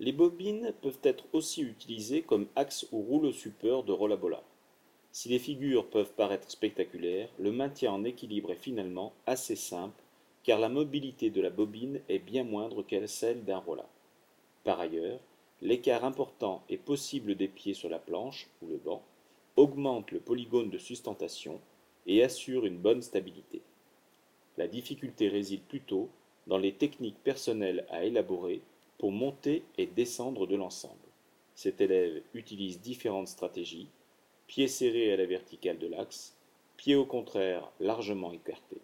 Les bobines peuvent être aussi utilisées comme axe ou rouleau support de rollabola. Si les figures peuvent paraître spectaculaires, le maintien en équilibre est finalement assez simple car la mobilité de la bobine est bien moindre que celle d'un rolla. Par ailleurs, l'écart important et possible des pieds sur la planche ou le banc augmente le polygone de sustentation et assure une bonne stabilité. La difficulté réside plutôt dans les techniques personnelles à élaborer pour monter et descendre de l'ensemble. Cet élève utilise différentes stratégies, pieds serrés à la verticale de l'axe, pieds au contraire largement écartés.